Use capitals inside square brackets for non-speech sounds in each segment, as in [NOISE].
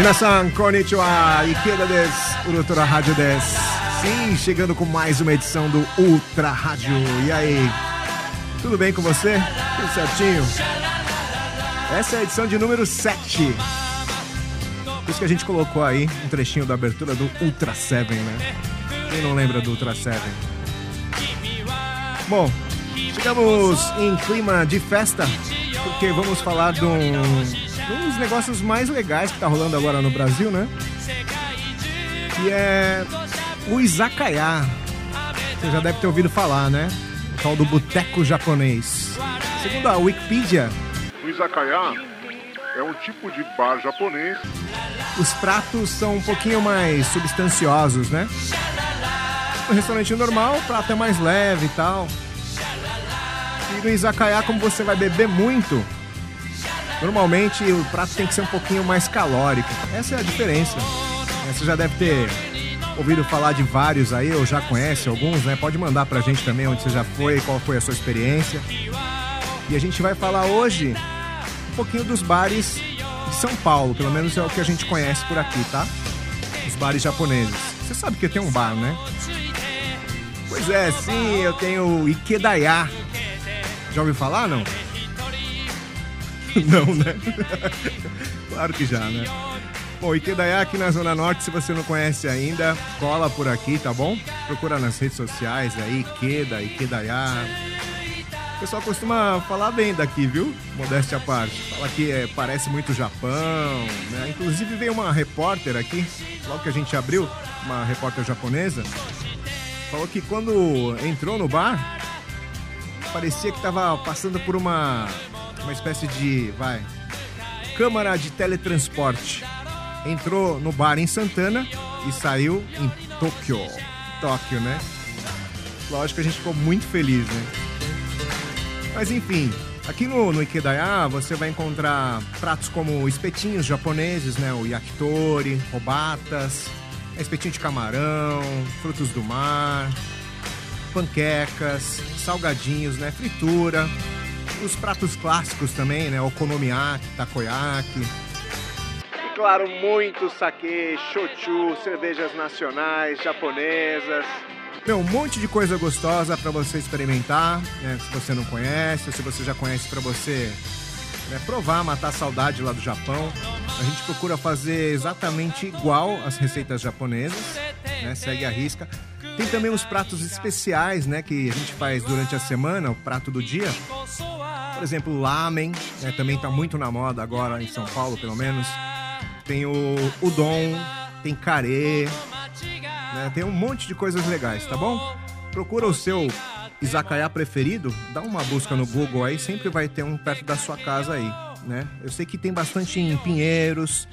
Minasan, konnichiwa, Ikeda des, Ultra Rádio des. Sim, chegando com mais uma edição do Ultra Rádio. E aí, tudo bem com você? Tudo certinho? Essa é a edição de número 7. Por isso que a gente colocou aí um trechinho da abertura do Ultra 7, né? Quem não lembra do Ultra 7? Bom, chegamos em clima de festa, porque vamos falar de um, um dos negócios mais legais que tá rolando agora no Brasil, né? Que é o izakaya. Você já deve ter ouvido falar, né? O tal do boteco japonês. Segundo a Wikipedia, O izakaya é um tipo de bar japonês os pratos são um pouquinho mais substanciosos, né? No restaurante normal, o prato é mais leve e tal. E no izakaya, como você vai beber muito, normalmente o prato tem que ser um pouquinho mais calórico. Essa é a diferença. Você já deve ter ouvido falar de vários aí, ou já conhece alguns, né? Pode mandar pra gente também onde você já foi, qual foi a sua experiência. E a gente vai falar hoje um pouquinho dos bares de São Paulo, pelo menos é o que a gente conhece por aqui, tá? Os bares japoneses. Você sabe que tem um bar, né? Pois é, sim, eu tenho o Ikedaya. Já ouviu falar, não? [LAUGHS] Não, né? [LAUGHS] claro que já, né? Bom, Ikedaya aqui na Zona Norte, se você não conhece ainda, cola por aqui, tá bom? Procura nas redes sociais aí, Ikeda, Ikedaya. O pessoal costuma falar bem daqui, viu? Modéstia à parte. Fala que é, parece muito Japão, né? Inclusive veio uma repórter aqui, logo que a gente abriu, uma repórter japonesa, falou que quando entrou no bar, parecia que estava passando por uma, uma espécie de, vai, câmara de teletransporte. Entrou no bar em Santana e saiu em Tóquio. Tóquio, né? Lógico que a gente ficou muito feliz, né? Mas enfim, aqui no, no Ikedaya você vai encontrar pratos como espetinhos japoneses, né? O yakitori, robatas, espetinho de camarão, frutos do mar, panquecas, salgadinhos, né? Fritura, os pratos clássicos também, né? Okonomiyaki, takoyaki. E claro, muito sake, shochu, cervejas nacionais, japonesas. Meu, um monte de coisa gostosa para você experimentar, né? Se você não conhece, ou se você já conhece para você né, provar, matar a saudade lá do Japão. A gente procura fazer exatamente igual as receitas japonesas, né? Segue a risca. Tem também os pratos especiais, né? Que a gente faz durante a semana, o prato do dia. Por exemplo, lamen, né, também tá muito na moda agora em São Paulo, pelo menos. Tem o udon, tem carê, né? Tem um monte de coisas legais, tá bom? Procura o seu izakaya preferido, dá uma busca no Google aí, sempre vai ter um perto da sua casa aí, né? Eu sei que tem bastante em Pinheiros,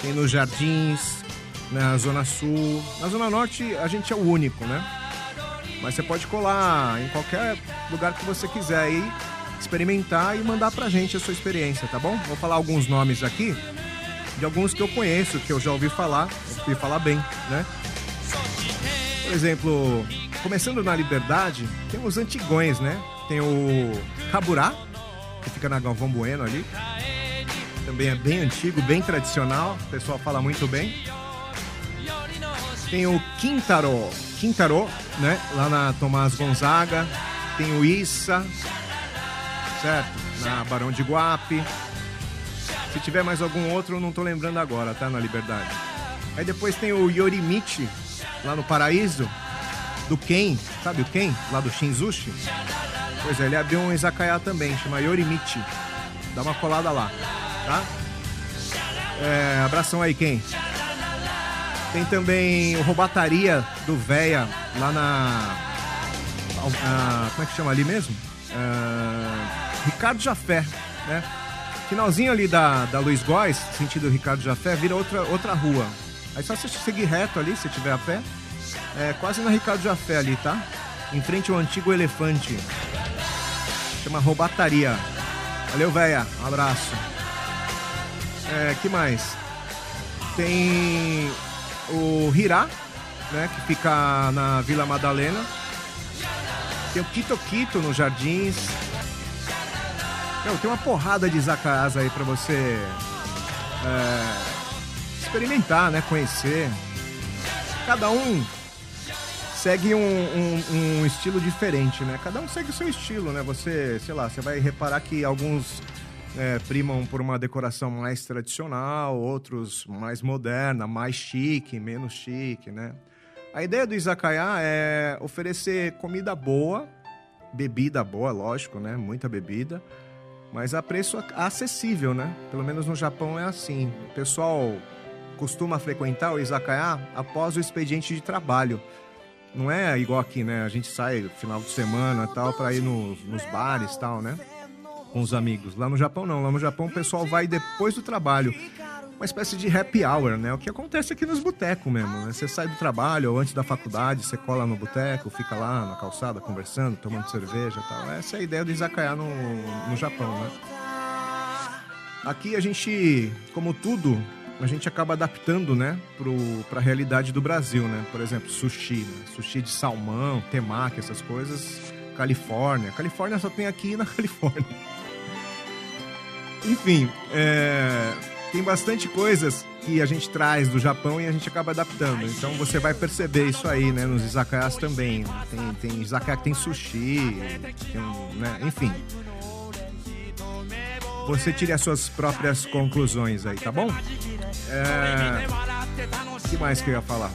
tem nos Jardins, na Zona Sul. Na Zona Norte a gente é o único, né? Mas você pode colar em qualquer lugar que você quiser aí, experimentar e mandar pra gente a sua experiência, tá bom? Vou falar alguns nomes aqui, de alguns que eu conheço, que eu já ouvi falar, ouvi falar bem, né? Por exemplo, começando na Liberdade, tem os antigões, né? Tem o Caburá, que fica na Galvão Bueno ali. Também é bem antigo, bem tradicional, o pessoal fala muito bem. Tem o Quintaro, Quintaro, né? Lá na Tomás Gonzaga. Tem o Issa, certo? Na Barão de Guape. Se tiver mais algum outro, eu não tô lembrando agora, tá? Na Liberdade. Aí depois tem o Yorimichi, lá no Paraíso, do Ken, sabe o Ken? Lá do Shinzushi. Pois é, ele abriu um izakaya também, chama Yorimichi. Dá uma colada lá, tá? É, abração aí, Ken. Tem também o Robataria do Véia, lá na... ah, como é que chama ali mesmo? Ah, Ricardo Jafé, né? Finalzinho ali da, da Luiz Góes, sentido Ricardo Jafé, vira outra, outra rua. Aí só você seguir reto ali, se tiver a pé. É quase na Ricardo Jafé ali, tá? Em frente ao antigo elefante. Chama Robataria. Valeu, véia. Um abraço. É, que mais? Tem o Hirá, né? Que fica na Vila Madalena. Tem o Quito Quito nos Jardins. Meu, tem uma porrada de izakayas aí pra você é, experimentar, né? Conhecer. Cada um segue um, um, um, estilo diferente, né? Cada um segue o seu estilo, né? Você, sei lá, você vai reparar que alguns é, primam por uma decoração mais tradicional, outros mais moderna, mais chique, menos chique, né? A ideia do izakaya é oferecer comida boa, bebida boa, lógico, né? Muita bebida, mas a preço acessível, né? Pelo menos no Japão é assim. O pessoal costuma frequentar o izakaya após o expediente de trabalho. Não é igual aqui, né? A gente sai final de semana tal para ir nos, bares tal, né? Com os amigos. Lá no Japão não. Lá no Japão o pessoal vai depois do trabalho uma espécie de happy hour, né? O que acontece aqui nos botecos mesmo, né? Você sai do trabalho ou antes da faculdade, você cola no boteco, fica lá na calçada conversando, tomando cerveja e tal. Essa é a ideia do izakaya no, no Japão, né? Aqui a gente, como tudo, a gente acaba adaptando, né, para a realidade do Brasil, né? Por exemplo, sushi, né? sushi de salmão, temaki, essas coisas. Califórnia. Califórnia só tem aqui na [LAUGHS] Califórnia. Enfim, é tem bastante coisas que a gente traz do Japão e a gente acaba adaptando. Então você vai perceber isso aí, né? Nos izakayas também. Tem, tem izakaya que tem sushi, tem, né? enfim. Você tire as suas próprias conclusões aí, tá bom? É... Que mais que eu ia falar?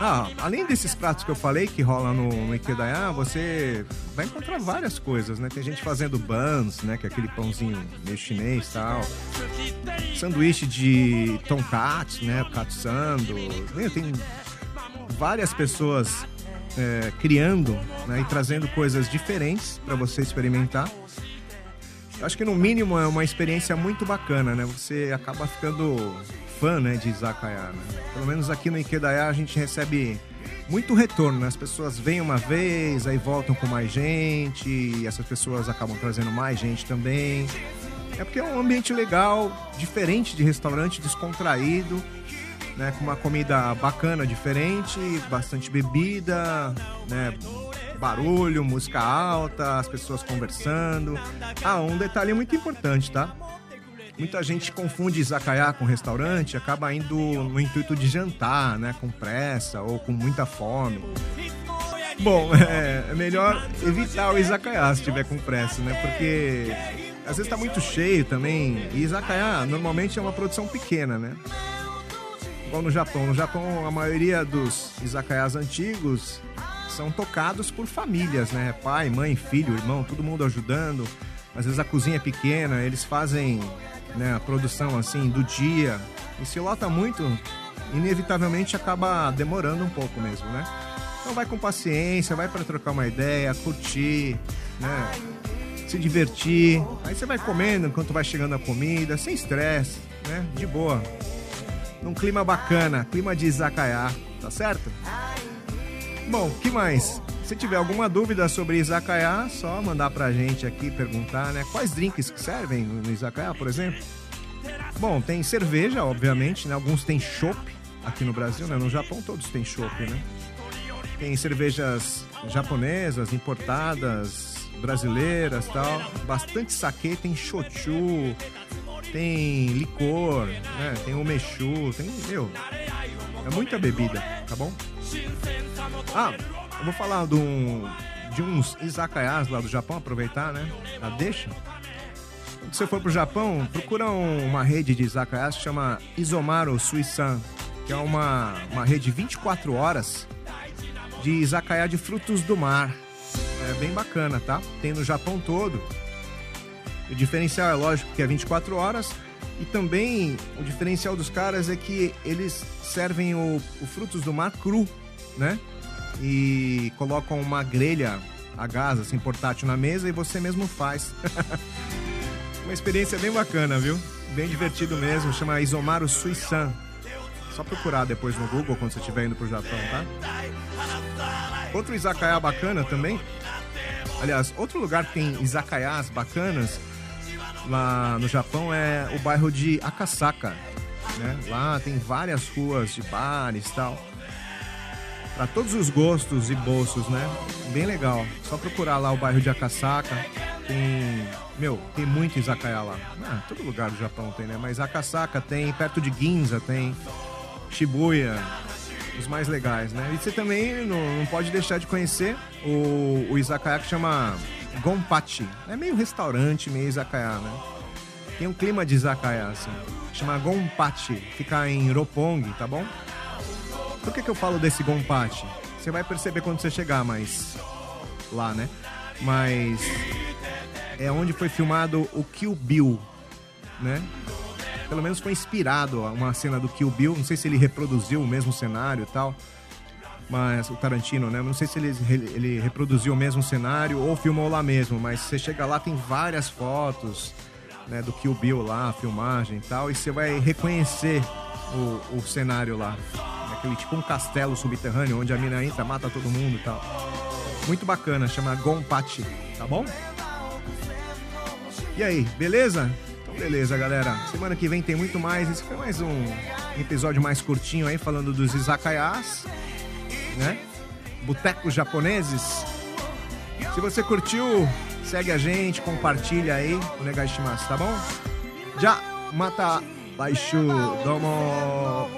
Ah, além desses pratos que eu falei que rola no, no Ikedaya, você vai encontrar várias coisas, né? Tem gente fazendo buns, né? Que é aquele pãozinho meio chinês e tal. Sanduíche de tonkatsu, né? Katsando. Tem várias pessoas é, criando né? e trazendo coisas diferentes para você experimentar. Eu acho que no mínimo é uma experiência muito bacana, né? Você acaba ficando fã né, de Izakaya. Né? Pelo menos aqui no Ikedaya a gente recebe muito retorno, né? As pessoas vêm uma vez, aí voltam com mais gente, e essas pessoas acabam trazendo mais gente também. É porque é um ambiente legal, diferente de restaurante, descontraído, né? Com uma comida bacana, diferente, bastante bebida, né? Barulho, música alta, as pessoas conversando. Ah, um detalhe muito importante, tá? Muita gente confunde izakaya com restaurante, acaba indo no intuito de jantar, né? Com pressa ou com muita fome. Bom, [LAUGHS] é, é melhor evitar o izakaya se tiver com pressa, né? Porque às vezes tá muito cheio também. E izakaya normalmente é uma produção pequena, né? Igual no Japão. No Japão, a maioria dos izakayas antigos são tocados por famílias, né? Pai, mãe, filho, irmão, todo mundo ajudando. Às vezes a cozinha é pequena, eles fazem né, a produção assim do dia. E se lota muito, inevitavelmente acaba demorando um pouco mesmo, né? Então vai com paciência, vai para trocar uma ideia, curtir, né? Se divertir. Aí você vai comendo enquanto vai chegando a comida, sem estresse, né? De boa. Num clima bacana, clima de izakaya, tá certo? Bom, que mais? Se tiver alguma dúvida sobre izakaya, só mandar pra gente aqui perguntar, né? Quais drinks que servem no izakaya, por exemplo? Bom, tem cerveja, obviamente, né? Alguns têm chopp aqui no Brasil, né? No Japão todos têm chopp, né? Tem cervejas japonesas, importadas, brasileiras, tal. Bastante sake, tem shochu, tem licor, né? Tem umeshu, tem, meu, é muita bebida, tá bom? Ah, eu vou falar de, um, de uns izakayas lá do Japão, aproveitar, né? A deixa. Quando você for pro Japão, procura uma rede de izakayas que chama Isomaru Suisan, que é uma, uma rede 24 horas de izakaya de frutos do mar. É bem bacana, tá? Tem no Japão todo. O diferencial é lógico que é 24 horas. E também o diferencial dos caras é que eles servem o, o frutos do mar cru, né? e colocam uma grelha a gás, assim, portátil na mesa e você mesmo faz. [LAUGHS] uma experiência bem bacana, viu? Bem divertido mesmo, chama Isomaru Suisan. Só procurar depois no Google quando você estiver indo pro Japão, tá? Outro izakaya bacana também. Aliás, outro lugar que tem izakayas bacanas lá no Japão é o bairro de Akasaka. Né? Lá tem várias ruas de bares e tal para todos os gostos e bolsos, né? Bem legal. Só procurar lá o bairro de Akasaka. Tem Meu, tem muito izakaya lá. Ah, todo lugar do Japão tem, né? Mas Akasaka tem, perto de Ginza tem, Shibuya, os mais legais, né? E você também não, não pode deixar de conhecer o, o izakaya que chama Gonpachi. É meio restaurante, meio izakaya, né? Tem um clima de izakaya, assim. Chama Gonpachi. Fica em Roppongi, tá bom? Por que, que eu falo desse Gonpachi? Você vai perceber quando você chegar, mas... Lá, né? Mas... É onde foi filmado o Kill Bill, né? Pelo menos foi inspirado uma cena do Kill Bill. Não sei se ele reproduziu o mesmo cenário e tal mas o Tarantino, né? Não sei se ele, ele reproduziu o mesmo cenário ou filmou lá mesmo, mas você chega lá, tem várias fotos né, do Kill Bill lá, filmagem e tal, e você vai reconhecer o, o cenário lá. Aquele tipo um castelo subterrâneo onde a mina entra, mata todo mundo e tal. Muito bacana, chama Gonpachi, tá bom? E aí, beleza? Beleza, galera. Semana que vem tem muito mais. Esse foi mais um episódio mais curtinho aí, falando dos izakayas, né? Botecos japoneses. Se você curtiu, segue a gente, compartilha aí o Negashimasu, tá bom? Já mata baixo, domo.